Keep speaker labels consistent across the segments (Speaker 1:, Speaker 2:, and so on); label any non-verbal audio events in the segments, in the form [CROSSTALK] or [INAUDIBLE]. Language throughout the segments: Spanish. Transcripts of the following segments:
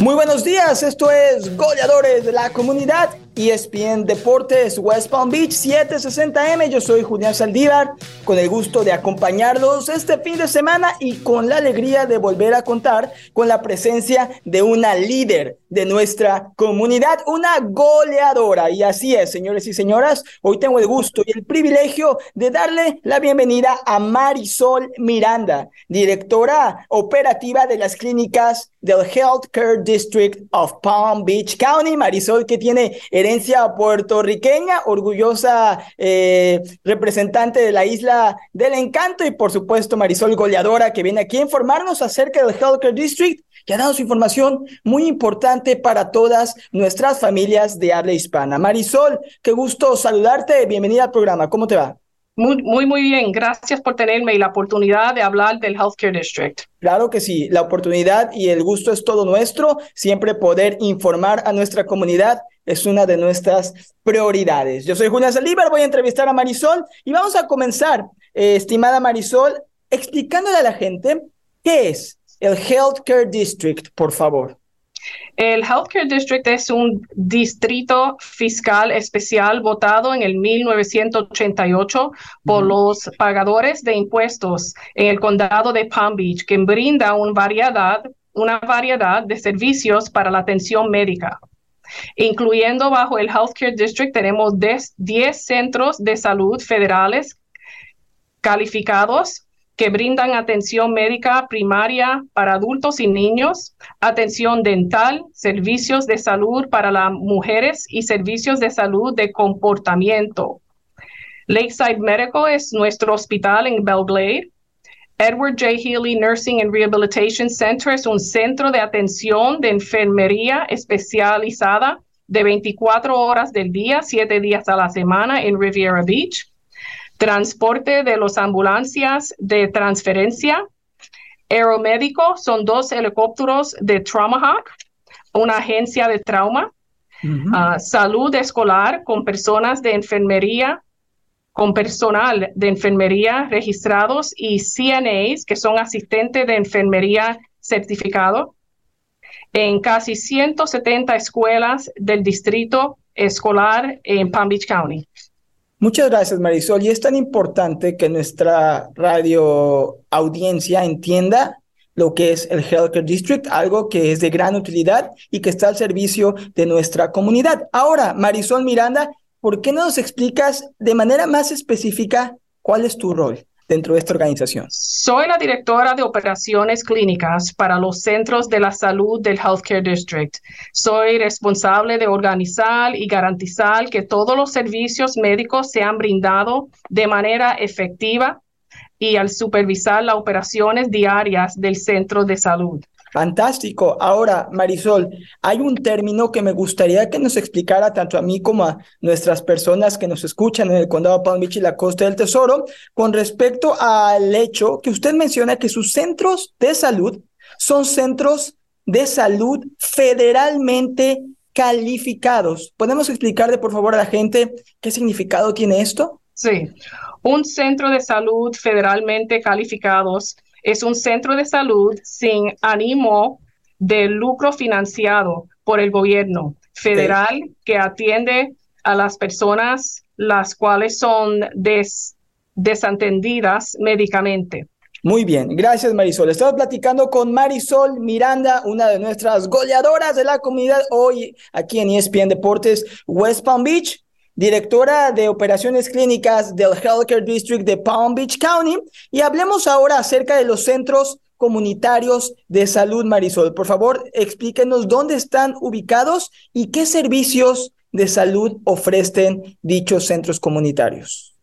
Speaker 1: Muy buenos días, esto es Goleadores de la Comunidad ESPN Deportes West Palm Beach 760M. Yo soy Julián Saldívar, con el gusto de acompañarlos este fin de semana y con la alegría de volver a contar con la presencia de una líder de nuestra comunidad, una goleadora. Y así es, señores y señoras, hoy tengo el gusto y el privilegio de darle la bienvenida a Marisol Miranda, directora operativa de las clínicas del Healthcare District of Palm Beach County. Marisol, que tiene herencia puertorriqueña, orgullosa eh, representante de la isla del encanto y por supuesto Marisol Goleadora que viene aquí a informarnos acerca del Healthcare District que ha dado su información muy importante para todas nuestras familias de habla hispana. Marisol, qué gusto saludarte, bienvenida al programa, ¿cómo te va?
Speaker 2: Muy, muy, bien. Gracias por tenerme y la oportunidad de hablar del Healthcare District.
Speaker 1: Claro que sí, la oportunidad y el gusto es todo nuestro. Siempre poder informar a nuestra comunidad es una de nuestras prioridades. Yo soy Julián Salívar, voy a entrevistar a Marisol y vamos a comenzar, eh, estimada Marisol, explicándole a la gente qué es el Healthcare District, por favor.
Speaker 2: El Healthcare District es un distrito fiscal especial votado en el 1988 por los pagadores de impuestos en el condado de Palm Beach, que brinda una variedad, una variedad de servicios para la atención médica. Incluyendo bajo el Healthcare District tenemos 10 centros de salud federales calificados que brindan atención médica primaria para adultos y niños, atención dental, servicios de salud para las mujeres y servicios de salud de comportamiento. Lakeside Medical es nuestro hospital en Belglade. Edward J. Healy Nursing and Rehabilitation Center es un centro de atención de enfermería especializada de 24 horas del día, 7 días a la semana en Riviera Beach transporte de las ambulancias de transferencia. Aeromédico son dos helicópteros de Traumahawk, una agencia de trauma. Ah, salud escolar con personas de enfermería, con personal de enfermería registrados y CNAs, que son asistentes de enfermería certificado, en casi 170 escuelas del distrito escolar en Palm Beach County.
Speaker 1: Muchas gracias, Marisol. Y es tan importante que nuestra radio audiencia entienda lo que es el Healthcare District, algo que es de gran utilidad y que está al servicio de nuestra comunidad. Ahora, Marisol Miranda, ¿por qué no nos explicas de manera más específica cuál es tu rol? Dentro de esta organización?
Speaker 2: Soy la directora de operaciones clínicas para los centros de la salud del Healthcare District. Soy responsable de organizar y garantizar que todos los servicios médicos sean brindados de manera efectiva y al supervisar las operaciones diarias del centro de salud.
Speaker 1: Fantástico. Ahora, Marisol, hay un término que me gustaría que nos explicara tanto a mí como a nuestras personas que nos escuchan en el condado Palm Beach y la Costa del Tesoro con respecto al hecho que usted menciona que sus centros de salud son centros de salud federalmente calificados. ¿Podemos explicarle, por favor, a la gente qué significado tiene esto?
Speaker 2: Sí, un centro de salud federalmente calificados es un centro de salud sin ánimo de lucro financiado por el gobierno federal que atiende a las personas las cuales son desatendidas médicamente.
Speaker 1: Muy bien, gracias Marisol. Estamos platicando con Marisol Miranda, una de nuestras goleadoras de la comunidad hoy aquí en ESPN Deportes West Palm Beach directora de operaciones clínicas del Healthcare District de Palm Beach County. Y hablemos ahora acerca de los centros comunitarios de salud, Marisol. Por favor, explíquenos dónde están ubicados y qué servicios de salud ofrecen dichos centros comunitarios.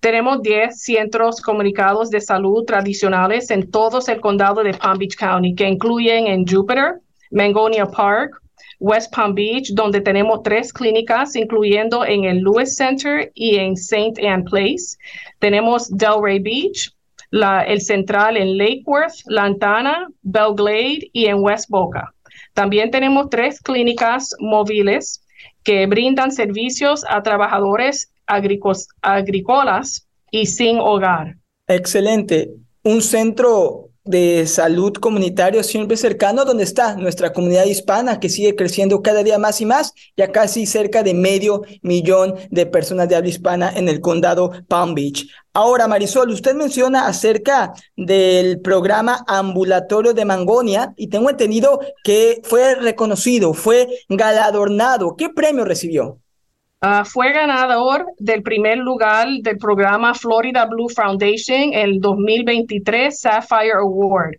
Speaker 2: Tenemos 10 centros comunicados de salud tradicionales en todo el condado de Palm Beach County, que incluyen en Jupiter, Mangonia Park, West Palm Beach, donde tenemos tres clínicas, incluyendo en el Lewis Center y en St. Anne Place. Tenemos Delray Beach, el central en Lake Worth, Lantana, Belglade y en West Boca. También tenemos tres clínicas móviles que brindan servicios a trabajadores agrícolas y sin hogar.
Speaker 1: Excelente. Un centro de salud comunitario siempre cercano, donde está nuestra comunidad hispana que sigue creciendo cada día más y más, ya casi cerca de medio millón de personas de habla hispana en el condado Palm Beach. Ahora, Marisol, usted menciona acerca del programa ambulatorio de Mangonia y tengo entendido que fue reconocido, fue galardonado. ¿Qué premio recibió?
Speaker 2: Uh, fue ganador del primer lugar del programa Florida Blue Foundation el 2023 Sapphire Award,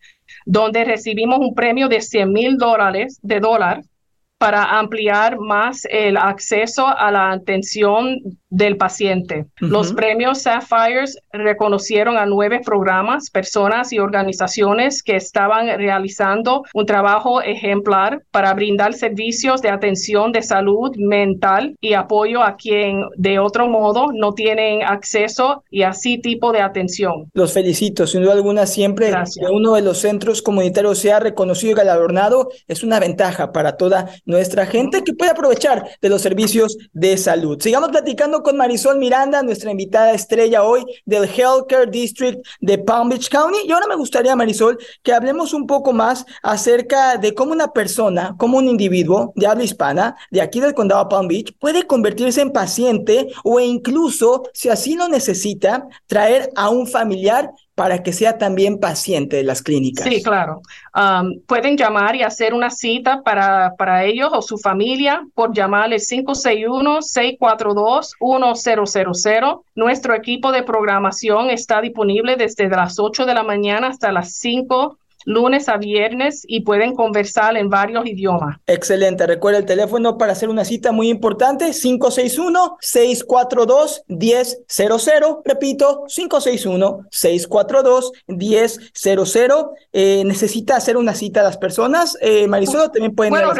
Speaker 2: donde recibimos un premio de 100 mil dólares de dólar para ampliar más el acceso a la atención del paciente. Los premios Sapphires reconocieron a nueve programas, personas y organizaciones que estaban realizando un trabajo ejemplar para brindar servicios de atención de salud mental y apoyo a quien de otro modo no tienen acceso y así tipo de atención.
Speaker 1: Los felicito, sin duda alguna siempre que uno de los centros comunitarios sea reconocido y galardonado es una ventaja para toda nuestra gente que puede aprovechar de los servicios de salud. Sigamos platicando con Marisol Miranda, nuestra invitada estrella hoy del Healthcare District de Palm Beach County. Y ahora me gustaría, Marisol, que hablemos un poco más acerca de cómo una persona, como un individuo de habla hispana de aquí del condado Palm Beach puede convertirse en paciente o incluso, si así lo necesita, traer a un familiar para que sea también paciente de las clínicas.
Speaker 2: Sí, claro. Pueden llamar y hacer una cita para, para ellos o su familia por llamarle 561-642-1000. Nuestro equipo de programación está disponible desde las 8 de la mañana hasta las 5 lunes a viernes y pueden conversar en varios idiomas.
Speaker 1: Excelente. Recuerda el teléfono para hacer una cita muy importante, 561-642-1000. Repito, 561-642-1000. Eh, necesita hacer una cita a las personas. Eh, Marisol, también pueden...
Speaker 2: Bueno,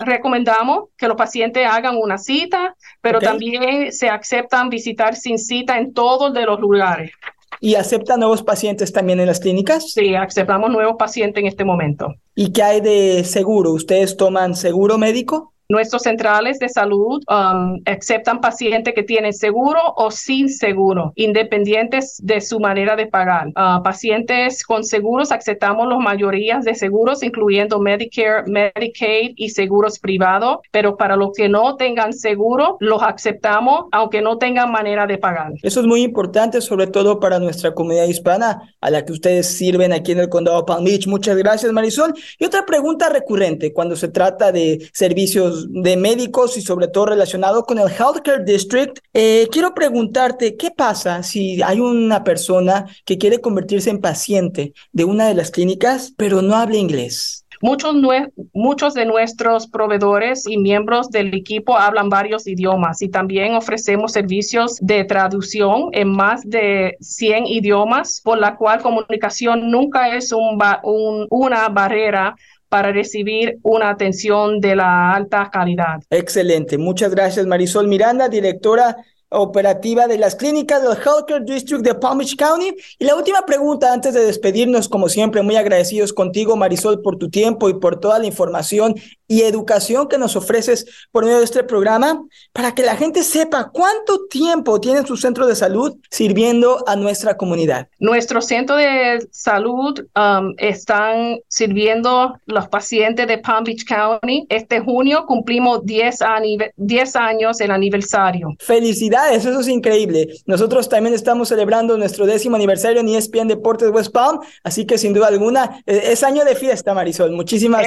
Speaker 2: recomendamos que los pacientes hagan una cita, pero también se aceptan visitar sin cita en todos de los lugares.
Speaker 1: ¿Y acepta nuevos pacientes también en las clínicas?
Speaker 2: Sí, aceptamos nuevos pacientes en este momento.
Speaker 1: ¿Y qué hay de seguro? ¿Ustedes toman seguro médico?
Speaker 2: Nuestros centrales de salud um, aceptan pacientes que tienen seguro o sin seguro, independientes de su manera de pagar. Uh, pacientes con seguros aceptamos las mayorías de seguros, incluyendo Medicare, Medicaid y seguros privados, pero para los que no tengan seguro, los aceptamos aunque no tengan manera de pagar.
Speaker 1: Eso es muy importante, sobre todo para nuestra comunidad hispana a la que ustedes sirven aquí en el condado Palm Beach. Muchas gracias, Marisol. Y otra pregunta recurrente cuando se trata de servicios de médicos y sobre todo relacionado con el Healthcare District. Eh, quiero preguntarte, ¿qué pasa si hay una persona que quiere convertirse en paciente de una de las clínicas, pero no habla inglés?
Speaker 2: Muchos, muchos de nuestros proveedores y miembros del equipo hablan varios idiomas y también ofrecemos servicios de traducción en más de 100 idiomas, por la cual comunicación nunca es un, una barrera para recibir una atención de la alta calidad.
Speaker 1: Excelente. Muchas gracias, Marisol Miranda, directora operativa de las clínicas del Healthcare District de Palm Beach County. Y la última pregunta antes de despedirnos, como siempre, muy agradecidos contigo, Marisol, por tu tiempo y por toda la información y educación que nos ofreces por medio de este programa, para que la gente sepa cuánto tiempo tiene su centro de salud sirviendo a nuestra comunidad.
Speaker 2: Nuestro centro de salud um, están sirviendo los pacientes de Palm Beach County. Este junio cumplimos 10, 10 años el aniversario.
Speaker 1: Felicidades eso es increíble. Nosotros también estamos celebrando nuestro décimo aniversario en ESPN Deportes West Palm, así que sin duda alguna eh, es año de fiesta, Marisol. Muchísimas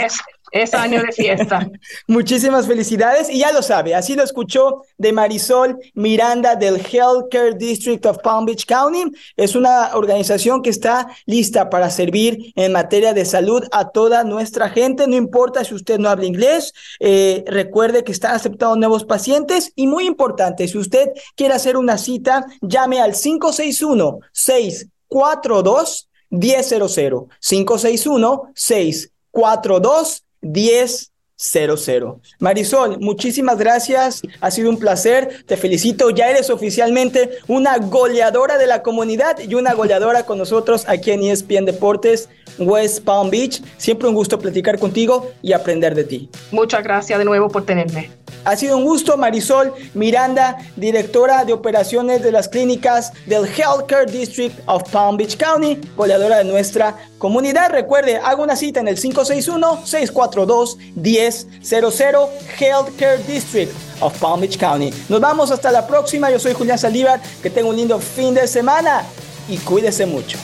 Speaker 2: es año de fiesta. [LAUGHS]
Speaker 1: Muchísimas felicidades y ya lo sabe, así lo escuchó de Marisol Miranda del Healthcare District of Palm Beach County. Es una organización que está lista para servir en materia de salud a toda nuestra gente, no importa si usted no habla inglés, eh, recuerde que están aceptando nuevos pacientes y muy importante, si usted quiere hacer una cita, llame al 561 642 1000 561 642 1000. Marisol, muchísimas gracias. Ha sido un placer. Te felicito. Ya eres oficialmente una goleadora de la comunidad y una goleadora con nosotros aquí en ESPN Deportes. West Palm Beach. Siempre un gusto platicar contigo y aprender de ti.
Speaker 2: Muchas gracias de nuevo por tenerme.
Speaker 1: Ha sido un gusto, Marisol Miranda, directora de operaciones de las clínicas del Healthcare District of Palm Beach County, goleadora de nuestra comunidad. Recuerde, haga una cita en el 561-642-1000 Healthcare District of Palm Beach County. Nos vamos hasta la próxima. Yo soy Julián Saldívar. Que tenga un lindo fin de semana y cuídese mucho.